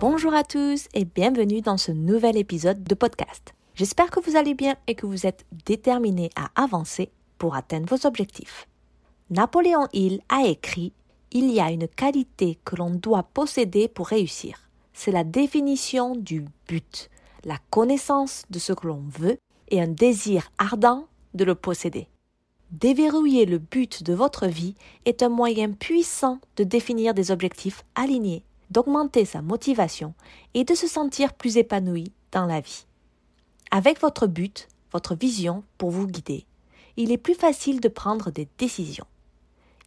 Bonjour à tous et bienvenue dans ce nouvel épisode de podcast. J'espère que vous allez bien et que vous êtes déterminés à avancer pour atteindre vos objectifs. Napoléon Hill a écrit Il y a une qualité que l'on doit posséder pour réussir. C'est la définition du but, la connaissance de ce que l'on veut et un désir ardent de le posséder. Déverrouiller le but de votre vie est un moyen puissant de définir des objectifs alignés d'augmenter sa motivation et de se sentir plus épanoui dans la vie. Avec votre but, votre vision pour vous guider, il est plus facile de prendre des décisions.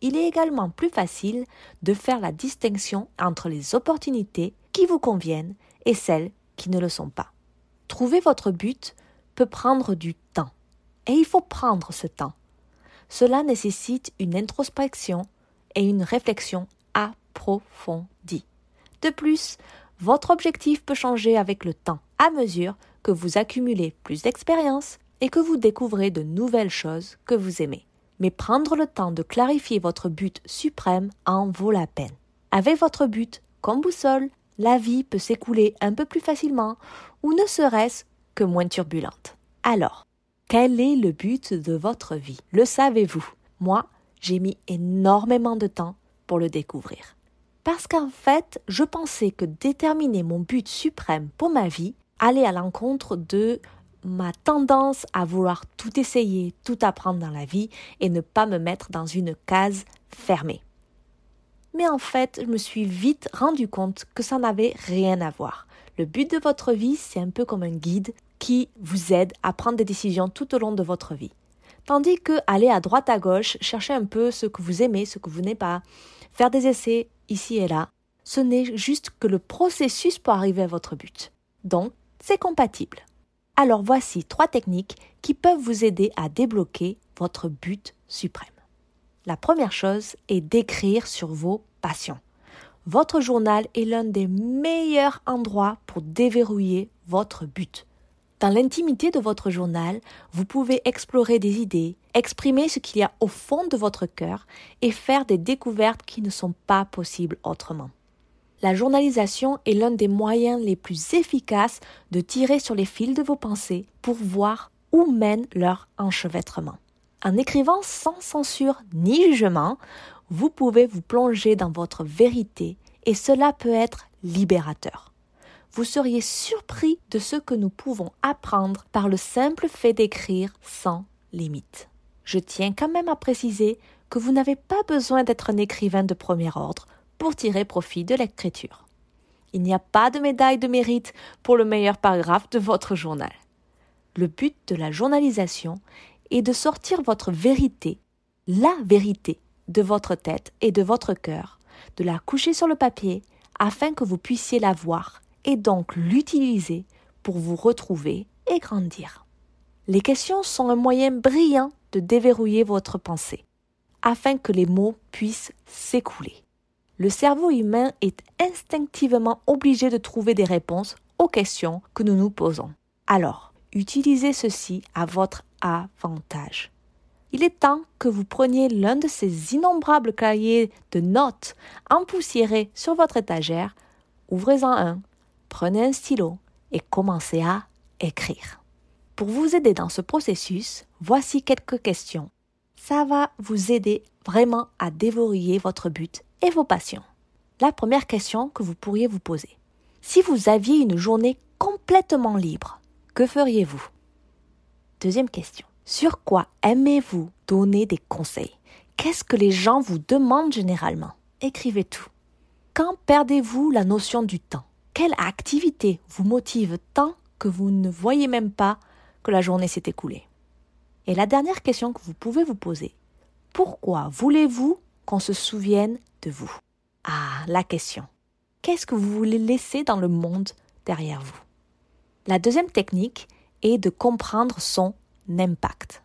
Il est également plus facile de faire la distinction entre les opportunités qui vous conviennent et celles qui ne le sont pas. Trouver votre but peut prendre du temps, et il faut prendre ce temps. Cela nécessite une introspection et une réflexion approfondie. De plus, votre objectif peut changer avec le temps, à mesure que vous accumulez plus d'expérience et que vous découvrez de nouvelles choses que vous aimez. Mais prendre le temps de clarifier votre but suprême en vaut la peine. Avec votre but comme boussole, la vie peut s'écouler un peu plus facilement ou ne serait-ce que moins turbulente. Alors, quel est le but de votre vie? Le savez-vous? Moi, j'ai mis énormément de temps pour le découvrir. Parce qu'en fait, je pensais que déterminer mon but suprême pour ma vie allait à l'encontre de ma tendance à vouloir tout essayer, tout apprendre dans la vie et ne pas me mettre dans une case fermée. Mais en fait, je me suis vite rendu compte que ça n'avait rien à voir. Le but de votre vie, c'est un peu comme un guide qui vous aide à prendre des décisions tout au long de votre vie. Tandis que aller à droite à gauche, chercher un peu ce que vous aimez, ce que vous n'aimez pas, faire des essais, ici et là, ce n'est juste que le processus pour arriver à votre but. Donc, c'est compatible. Alors voici trois techniques qui peuvent vous aider à débloquer votre but suprême. La première chose est d'écrire sur vos passions. Votre journal est l'un des meilleurs endroits pour déverrouiller votre but. Dans l'intimité de votre journal, vous pouvez explorer des idées, exprimer ce qu'il y a au fond de votre cœur et faire des découvertes qui ne sont pas possibles autrement. La journalisation est l'un des moyens les plus efficaces de tirer sur les fils de vos pensées pour voir où mène leur enchevêtrement. En écrivant sans censure ni jugement, vous pouvez vous plonger dans votre vérité et cela peut être libérateur vous seriez surpris de ce que nous pouvons apprendre par le simple fait d'écrire sans limite. Je tiens quand même à préciser que vous n'avez pas besoin d'être un écrivain de premier ordre pour tirer profit de l'écriture. Il n'y a pas de médaille de mérite pour le meilleur paragraphe de votre journal. Le but de la journalisation est de sortir votre vérité, la vérité, de votre tête et de votre cœur, de la coucher sur le papier afin que vous puissiez la voir et donc l'utiliser pour vous retrouver et grandir. Les questions sont un moyen brillant de déverrouiller votre pensée, afin que les mots puissent s'écouler. Le cerveau humain est instinctivement obligé de trouver des réponses aux questions que nous nous posons. Alors, utilisez ceci à votre avantage. Il est temps que vous preniez l'un de ces innombrables cahiers de notes empoussiérés sur votre étagère, ouvrez-en un prenez un stylo et commencez à écrire. Pour vous aider dans ce processus, voici quelques questions. Ça va vous aider vraiment à dévoriller votre but et vos passions. La première question que vous pourriez vous poser. Si vous aviez une journée complètement libre, que feriez-vous? Deuxième question. Sur quoi aimez-vous donner des conseils? Qu'est-ce que les gens vous demandent généralement? Écrivez tout. Quand perdez-vous la notion du temps? Quelle activité vous motive tant que vous ne voyez même pas que la journée s'est écoulée? Et la dernière question que vous pouvez vous poser, pourquoi voulez-vous qu'on se souvienne de vous? Ah, la question. qu'est-ce que vous voulez laisser dans le monde derrière vous? La deuxième technique est de comprendre son impact.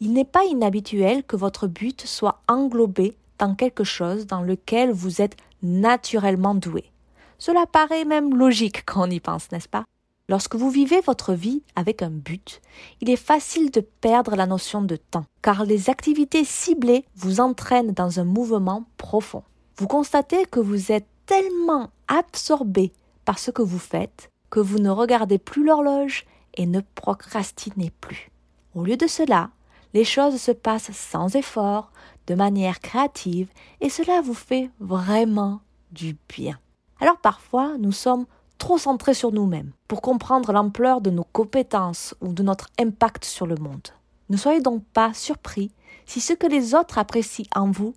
Il n'est pas inhabituel que votre but soit englobé dans quelque chose dans lequel vous êtes naturellement doué. Cela paraît même logique quand on y pense, n'est-ce pas? Lorsque vous vivez votre vie avec un but, il est facile de perdre la notion de temps, car les activités ciblées vous entraînent dans un mouvement profond. Vous constatez que vous êtes tellement absorbé par ce que vous faites que vous ne regardez plus l'horloge et ne procrastinez plus. Au lieu de cela, les choses se passent sans effort, de manière créative, et cela vous fait vraiment du bien. Alors parfois, nous sommes trop centrés sur nous-mêmes pour comprendre l'ampleur de nos compétences ou de notre impact sur le monde. Ne soyez donc pas surpris si ce que les autres apprécient en vous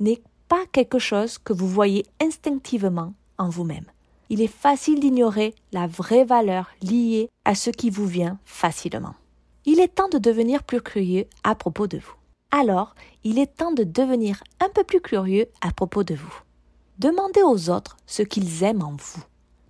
n'est pas quelque chose que vous voyez instinctivement en vous-même. Il est facile d'ignorer la vraie valeur liée à ce qui vous vient facilement. Il est temps de devenir plus curieux à propos de vous. Alors, il est temps de devenir un peu plus curieux à propos de vous. Demandez aux autres ce qu'ils aiment en vous.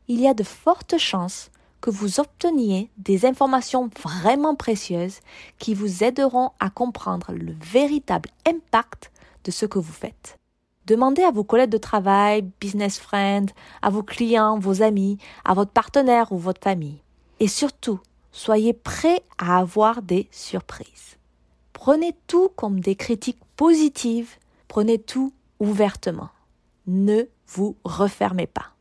Il y a de fortes chances que vous obteniez des informations vraiment précieuses qui vous aideront à comprendre le véritable impact de ce que vous faites. Demandez à vos collègues de travail, business friends, à vos clients, vos amis, à votre partenaire ou votre famille. Et surtout, soyez prêts à avoir des surprises. Prenez tout comme des critiques positives, prenez tout ouvertement. Ne vous refermez pas.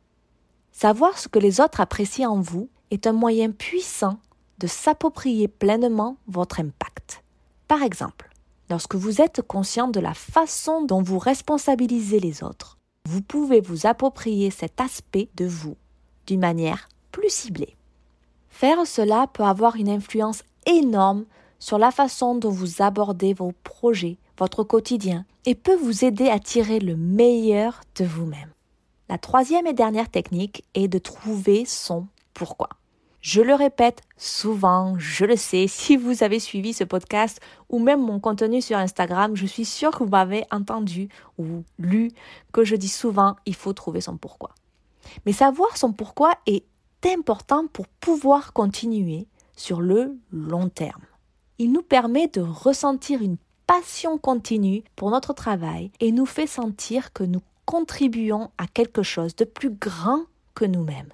Savoir ce que les autres apprécient en vous est un moyen puissant de s'approprier pleinement votre impact. Par exemple, lorsque vous êtes conscient de la façon dont vous responsabilisez les autres, vous pouvez vous approprier cet aspect de vous d'une manière plus ciblée. Faire cela peut avoir une influence énorme sur la façon dont vous abordez vos projets, votre quotidien, et peut vous aider à tirer le meilleur de vous-même. La troisième et dernière technique est de trouver son pourquoi. Je le répète souvent, je le sais, si vous avez suivi ce podcast ou même mon contenu sur Instagram, je suis sûre que vous m'avez entendu ou lu que je dis souvent il faut trouver son pourquoi. Mais savoir son pourquoi est important pour pouvoir continuer sur le long terme. Il nous permet de ressentir une passion continue pour notre travail et nous fait sentir que nous contribuons à quelque chose de plus grand que nous-mêmes.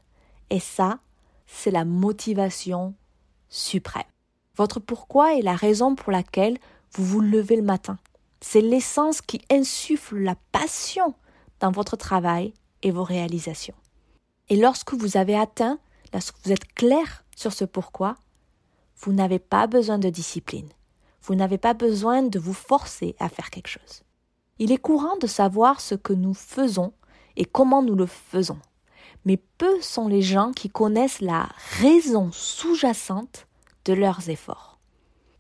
Et ça, c'est la motivation suprême. Votre pourquoi est la raison pour laquelle vous vous levez le matin. C'est l'essence qui insuffle la passion dans votre travail et vos réalisations. Et lorsque vous avez atteint, lorsque vous êtes clair sur ce pourquoi, vous n'avez pas besoin de discipline. Vous n'avez pas besoin de vous forcer à faire quelque chose. Il est courant de savoir ce que nous faisons et comment nous le faisons. Mais peu sont les gens qui connaissent la raison sous-jacente de leurs efforts.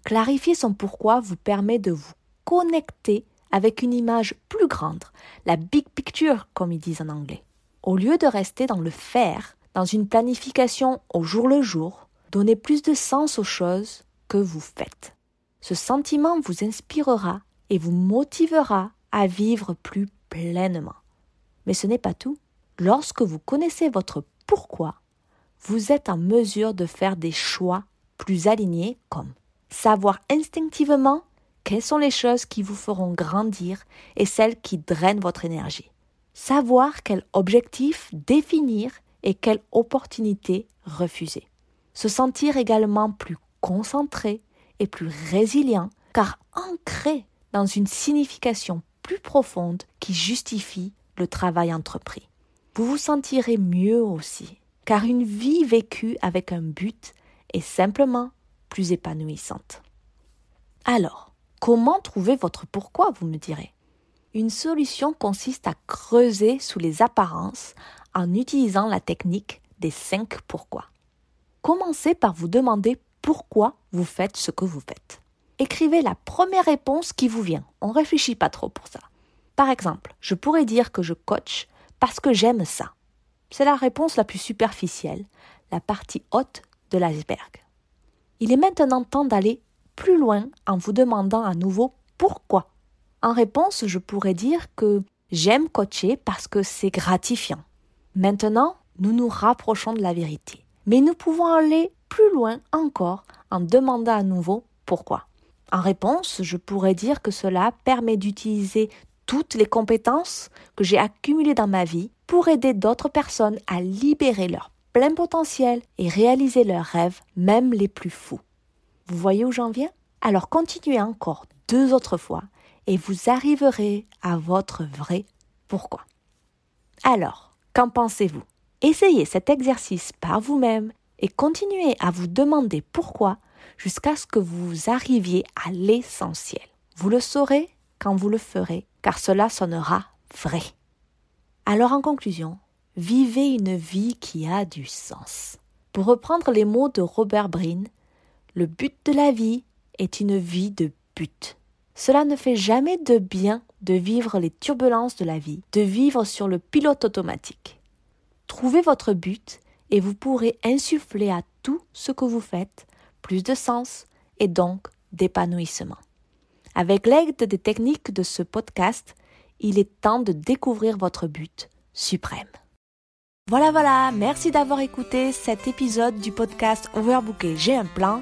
Clarifier son pourquoi vous permet de vous connecter avec une image plus grande, la big picture comme ils disent en anglais. Au lieu de rester dans le faire, dans une planification au jour le jour, donnez plus de sens aux choses que vous faites. Ce sentiment vous inspirera et vous motivera à vivre plus pleinement. Mais ce n'est pas tout. Lorsque vous connaissez votre pourquoi, vous êtes en mesure de faire des choix plus alignés comme savoir instinctivement quelles sont les choses qui vous feront grandir et celles qui drainent votre énergie. Savoir quel objectif définir et quelle opportunité refuser. Se sentir également plus concentré et plus résilient car ancré dans une signification plus profonde qui justifie le travail entrepris. Vous vous sentirez mieux aussi, car une vie vécue avec un but est simplement plus épanouissante. Alors, comment trouver votre pourquoi, vous me direz? Une solution consiste à creuser sous les apparences en utilisant la technique des cinq pourquoi. Commencez par vous demander pourquoi vous faites ce que vous faites? Écrivez la première réponse qui vous vient. On ne réfléchit pas trop pour ça. Par exemple, je pourrais dire que je coach parce que j'aime ça. C'est la réponse la plus superficielle, la partie haute de l'iceberg. Il est maintenant temps d'aller plus loin en vous demandant à nouveau pourquoi. En réponse, je pourrais dire que j'aime coacher parce que c'est gratifiant. Maintenant, nous nous rapprochons de la vérité. Mais nous pouvons aller plus loin encore en demandant à nouveau pourquoi. En réponse, je pourrais dire que cela permet d'utiliser toutes les compétences que j'ai accumulées dans ma vie pour aider d'autres personnes à libérer leur plein potentiel et réaliser leurs rêves, même les plus fous. Vous voyez où j'en viens? Alors continuez encore deux autres fois et vous arriverez à votre vrai pourquoi. Alors, qu'en pensez-vous? Essayez cet exercice par vous-même et continuez à vous demander pourquoi jusqu'à ce que vous arriviez à l'essentiel. Vous le saurez quand vous le ferez, car cela sonnera vrai. Alors en conclusion, vivez une vie qui a du sens. Pour reprendre les mots de Robert Brin, le but de la vie est une vie de but. Cela ne fait jamais de bien de vivre les turbulences de la vie, de vivre sur le pilote automatique. Trouvez votre but et vous pourrez insuffler à tout ce que vous faites plus de sens et donc d'épanouissement. Avec l'aide des techniques de ce podcast, il est temps de découvrir votre but suprême. Voilà, voilà, merci d'avoir écouté cet épisode du podcast Overbooké, j'ai un plan.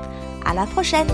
À la prochaine!